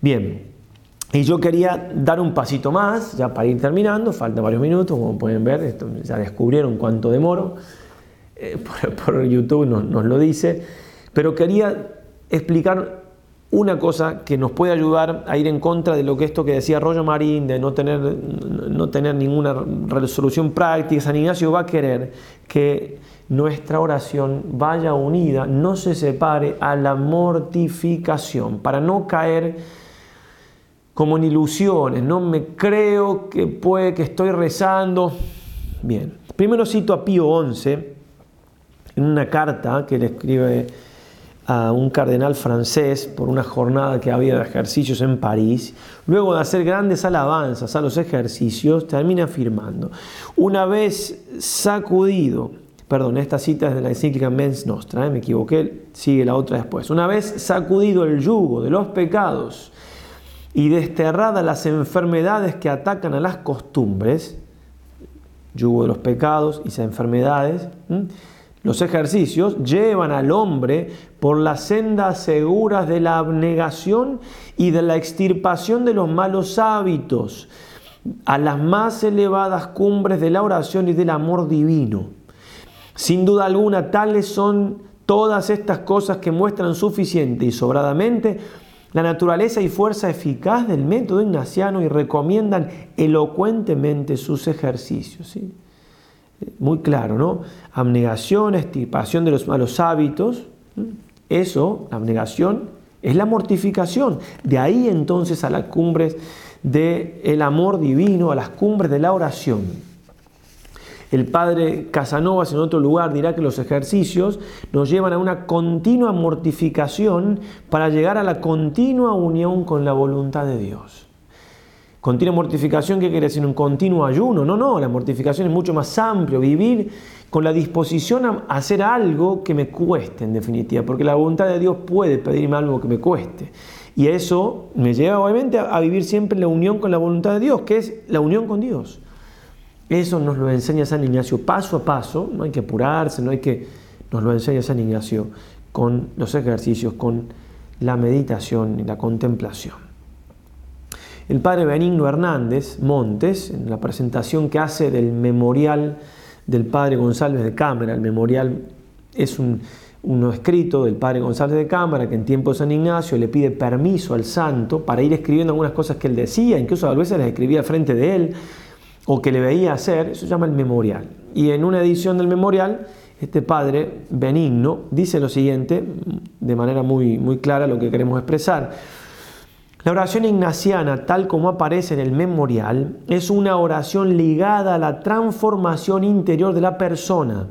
Bien, y yo quería dar un pasito más, ya para ir terminando, faltan varios minutos, como pueden ver, ya descubrieron cuánto demoro, eh, por, YouTube nos, lo dice, pero quería explicar una cosa que nos puede ayudar a ir en contra de lo que esto que decía Rollo Marín, de no tener, no tener ninguna resolución práctica. San Ignacio va a querer que nuestra oración vaya unida, no se separe a la mortificación, para no caer como en ilusiones, no me creo que puede que estoy rezando. Bien, primero cito a Pío XI en una carta que le escribe a un cardenal francés por una jornada que había de ejercicios en París, luego de hacer grandes alabanzas a los ejercicios, termina afirmando, una vez sacudido, perdón, esta cita es de la encíclica Mens Nostra, ¿eh? me equivoqué, sigue la otra después, una vez sacudido el yugo de los pecados y desterradas las enfermedades que atacan a las costumbres, yugo de los pecados y esas enfermedades, los ejercicios llevan al hombre por las sendas seguras de la abnegación y de la extirpación de los malos hábitos, a las más elevadas cumbres de la oración y del amor divino. Sin duda alguna, tales son todas estas cosas que muestran suficiente y sobradamente la naturaleza y fuerza eficaz del método ignaciano y recomiendan elocuentemente sus ejercicios. Muy claro, ¿no? Abnegación, extirpación de los malos hábitos, eso, la abnegación, es la mortificación. De ahí entonces a las cumbres del amor divino, a las cumbres de la oración. El padre Casanovas en otro lugar dirá que los ejercicios nos llevan a una continua mortificación para llegar a la continua unión con la voluntad de Dios. Continua mortificación, ¿qué quiere decir? Un continuo ayuno. No, no, la mortificación es mucho más amplio. Vivir con la disposición a hacer algo que me cueste, en definitiva, porque la voluntad de Dios puede pedirme algo que me cueste. Y eso me lleva obviamente a vivir siempre en la unión con la voluntad de Dios, que es la unión con Dios. Eso nos lo enseña San Ignacio paso a paso, no hay que apurarse, no hay que... Nos lo enseña San Ignacio con los ejercicios, con la meditación y la contemplación. El padre Benigno Hernández Montes, en la presentación que hace del memorial del padre González de Cámara, el memorial es un, escrito del padre González de Cámara que en tiempo de San Ignacio le pide permiso al santo para ir escribiendo algunas cosas que él decía, incluso a veces las escribía frente de él o que le veía hacer, eso se llama el memorial. Y en una edición del memorial, este padre benigno dice lo siguiente, de manera muy, muy clara lo que queremos expresar. La oración ignaciana, tal como aparece en el memorial, es una oración ligada a la transformación interior de la persona,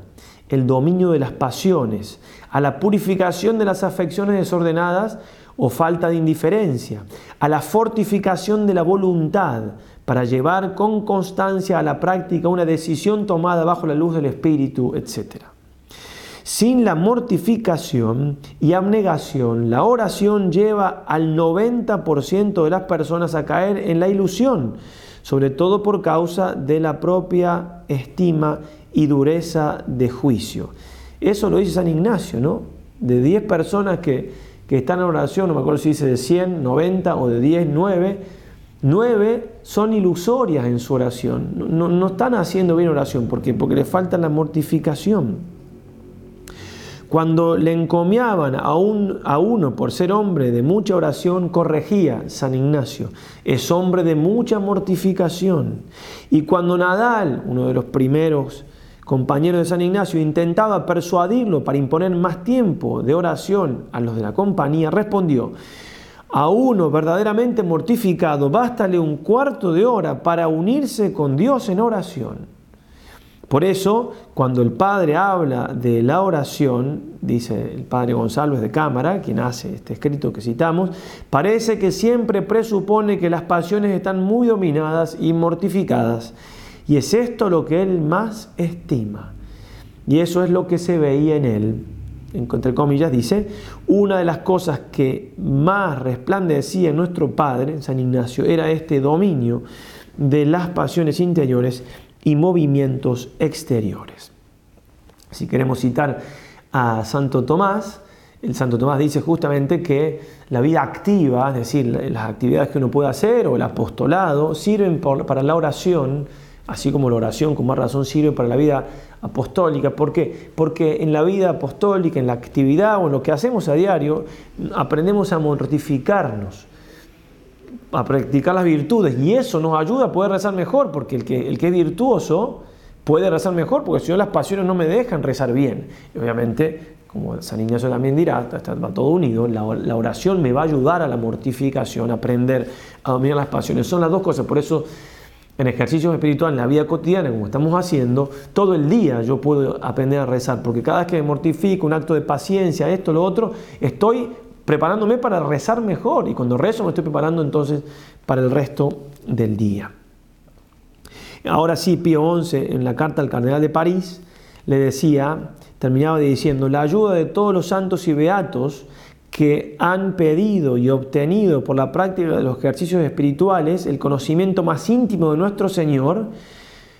el dominio de las pasiones, a la purificación de las afecciones desordenadas o falta de indiferencia, a la fortificación de la voluntad para llevar con constancia a la práctica una decisión tomada bajo la luz del Espíritu, etc. Sin la mortificación y abnegación, la oración lleva al 90% de las personas a caer en la ilusión, sobre todo por causa de la propia estima y dureza de juicio. Eso lo dice San Ignacio, ¿no? De 10 personas que, están en oración, no me acuerdo si dice de 100, 90 o de 10, 9, 9 son ilusorias en su oración. No, no están haciendo bien oración. ¿Por qué? Porque le falta la mortificación. Cuando le encomiaban a, un, a uno por ser hombre de mucha oración, corregía San Ignacio, es hombre de mucha mortificación. Y cuando Nadal, uno de los primeros compañeros de San Ignacio, intentaba persuadirlo para imponer más tiempo de oración a los de la compañía, respondió, a uno verdaderamente mortificado, bástale un cuarto de hora para unirse con Dios en oración. Por eso, cuando el Padre habla de la oración, dice el Padre González de Cámara, quien hace este escrito que citamos, parece que siempre presupone que las pasiones están muy dominadas y mortificadas. Y es esto lo que él más estima. Y eso es lo que se veía en él entre comillas, dice, una de las cosas que más resplandecía en nuestro Padre, San Ignacio, era este dominio de las pasiones interiores y movimientos exteriores. Si queremos citar a Santo Tomás, el Santo Tomás dice justamente que la vida activa, es decir, las actividades que uno puede hacer o el apostolado, sirven para la oración, así como la oración con más razón sirve para la vida apostólica. ¿Por qué? Porque en la vida apostólica, en la actividad o en lo que hacemos a diario, aprendemos a mortificarnos, a practicar las virtudes y eso nos ayuda a poder rezar mejor, porque el que, el que es virtuoso puede rezar mejor, porque si no las pasiones no me dejan rezar bien. Y obviamente, como San Ignacio también dirá, está, todo unido, la, oración me va a ayudar a la mortificación, a aprender a dominar las pasiones. Son las dos cosas, por eso en ejercicios espirituales, en la vida cotidiana, como estamos haciendo, todo el día yo puedo aprender a rezar, porque cada vez que me mortifico, un acto de paciencia, esto, lo otro, estoy preparándome para rezar mejor y cuando rezo me estoy preparando entonces para el resto del día. Ahora sí, Pío XI en la carta al cardenal de París le decía, terminaba diciendo, la ayuda de todos los santos y beatos que han pedido y obtenido por la práctica de los ejercicios espirituales el conocimiento más íntimo de nuestro Señor,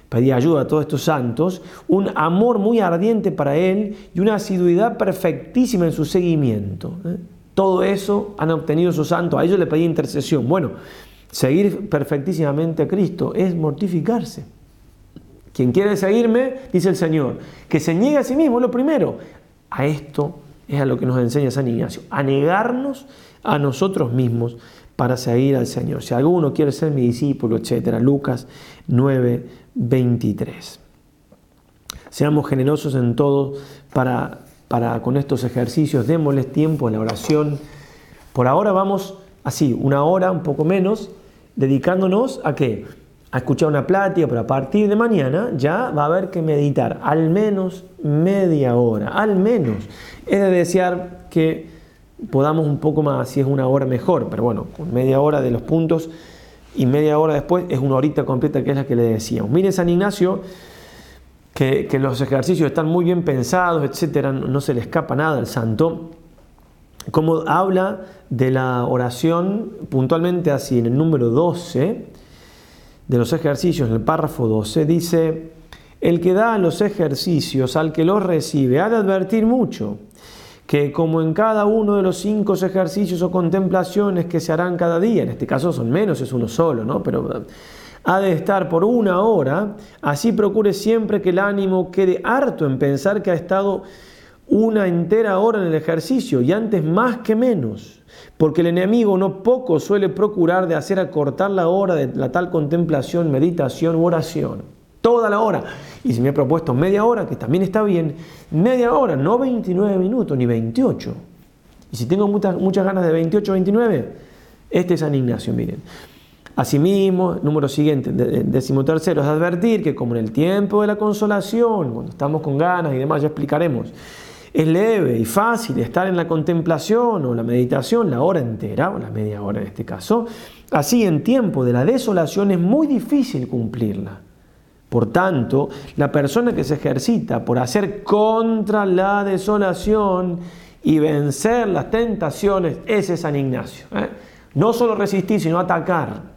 pedía ayuda a todos estos santos, un amor muy ardiente para Él y una asiduidad perfectísima en su seguimiento. ¿eh? Todo eso han obtenido sus santos, a ellos le pedía intercesión. Bueno, seguir perfectísimamente a Cristo es mortificarse. Quien quiere seguirme, dice el Señor, que se niegue a sí mismo, lo primero. A esto es a lo que nos enseña San Ignacio, a negarnos a nosotros mismos para seguir al Señor. Si alguno quiere ser mi discípulo, etcétera. Lucas 9, 23. Seamos generosos en todo para, para con estos ejercicios, démosles tiempo a la oración. Por ahora vamos así, una hora, un poco menos, dedicándonos a qué? a escuchar una plática, pero a partir de mañana ya va a haber que meditar al menos media hora, al menos. Es de desear que podamos un poco más, si es una hora mejor, pero bueno, con media hora de los puntos y media hora después es una horita completa que es la que le decíamos. Miren San Ignacio, que, los ejercicios están muy bien pensados, etcétera, no se le escapa nada al santo. Como habla de la oración puntualmente así en el número 12, de los ejercicios, en el párrafo 12, dice, el que da los ejercicios al que los recibe ha de advertir mucho, que como en cada uno de los cinco ejercicios o contemplaciones que se harán cada día, en este caso son menos, es uno solo, ¿no? Pero ha de estar por una hora, así procure siempre que el ánimo quede harto en pensar que ha estado una entera hora en el ejercicio y antes más que menos porque el enemigo no poco suele procurar de hacer acortar la hora de la tal contemplación, meditación u oración. Toda la hora. Y si me he propuesto media hora, que también está bien, media hora, no 29 minutos ni 28. Y si tengo muchas, muchas ganas de 28 o 29, este es San Ignacio, miren. Asimismo, número siguiente, décimo tercero, es advertir que como en el tiempo de la consolación, cuando estamos con ganas y demás, ya explicaremos, es leve y fácil estar en la contemplación o la meditación la hora entera, o la media hora en este caso. Así en tiempo de la desolación es muy difícil cumplirla. Por tanto, la persona que se ejercita por hacer contra la desolación y vencer las tentaciones, ese es San Ignacio. ¿eh? No solo resistir, sino atacar.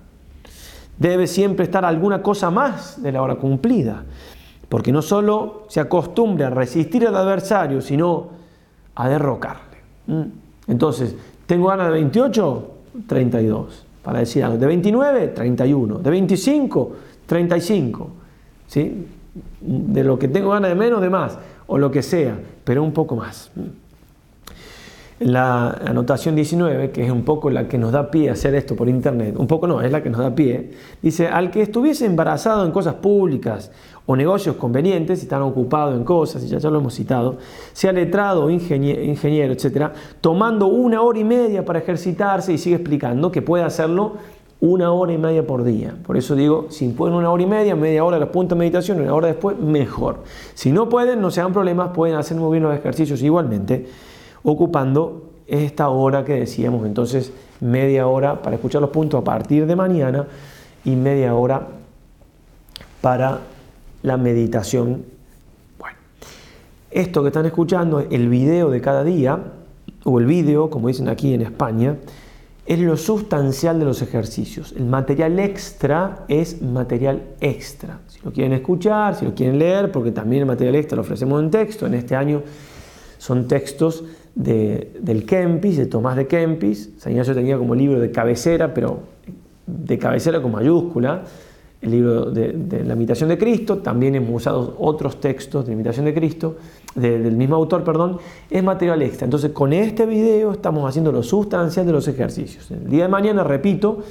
Debe siempre estar alguna cosa más de la hora cumplida. Porque no solo se acostumbre a resistir al adversario, sino a derrocarle. ¿Mm? Entonces, ¿tengo ganas de 28? 32. Para decir algo. ¿De 29? 31. ¿De 25? 35. ¿Sí? De lo que tengo ganas de menos, de más. o lo que sea, pero un poco más. La anotación 19, que es un poco la que nos da pie a hacer esto por internet, un poco no, es la que nos da pie, dice, al que estuviese embarazado en cosas públicas o negocios convenientes, si están ocupados en cosas, y ya, lo hemos citado, sea letrado o ingeniero, etc., tomando una hora y media para ejercitarse y sigue explicando que puede hacerlo una hora y media por día. Por eso digo, si pueden una hora y media, media hora los puntos de meditación, una hora después, mejor. Si no pueden, no se hagan problemas, pueden hacer muy bien los ejercicios igualmente ocupando esta hora que decíamos, entonces media hora para escuchar los puntos a partir de mañana y media hora para la meditación. Bueno, esto que están escuchando, el video de cada día, o el video, como dicen aquí en España, es lo sustancial de los ejercicios. El material extra es material extra. Si lo quieren escuchar, si lo quieren leer, porque también el material extra lo ofrecemos en texto. En este año son textos del Kempis, de Tomás de Kempis. San Ignacio tenía como libro de cabecera, pero de cabecera con mayúscula, el libro de, la imitación de Cristo. También hemos usado otros textos de la imitación de Cristo, del mismo autor, perdón. Es material extra. Entonces, con este video estamos haciendo lo sustancial de los ejercicios. El día de mañana, repito,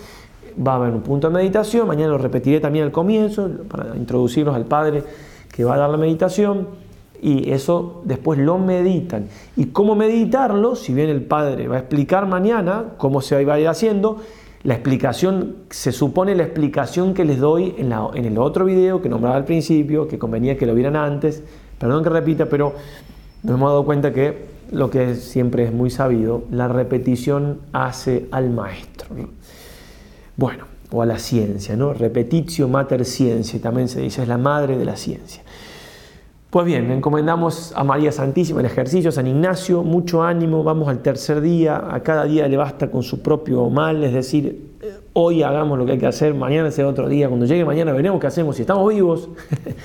va a haber un punto de meditación. Mañana lo repetiré también al comienzo para introducirnos al Padre que va a dar la meditación y eso después lo meditan. ¿Y cómo meditarlo? Si bien el padre va a explicar mañana cómo se va a ir haciendo, la explicación, se supone la explicación que les doy en, en el otro video que nombraba al principio, que convenía que lo vieran antes, perdón que repita, pero nos hemos dado cuenta que lo que siempre es muy sabido, la repetición hace al maestro. Bueno, o a la ciencia, ¿no? Repetitio mater ciencia, también se dice, es la madre de la ciencia. Pues bien, encomendamos a María Santísima el ejercicio, San Ignacio, mucho ánimo, vamos al tercer día, a cada día le basta con su propio mal, es decir, hoy hagamos lo que hay que hacer, mañana será otro día, cuando llegue mañana veremos qué hacemos, si estamos vivos.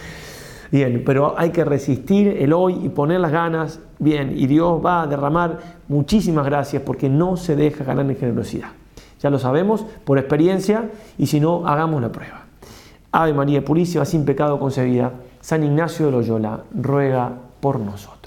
[laughs] bien, pero hay que resistir el hoy y poner las ganas, bien, y Dios va a derramar muchísimas gracias porque no se deja ganar en generosidad. Ya lo sabemos por experiencia y si no, hagamos la prueba. Ave María Purísima, sin pecado concebida San Ignacio de Loyola ruega por nosotros.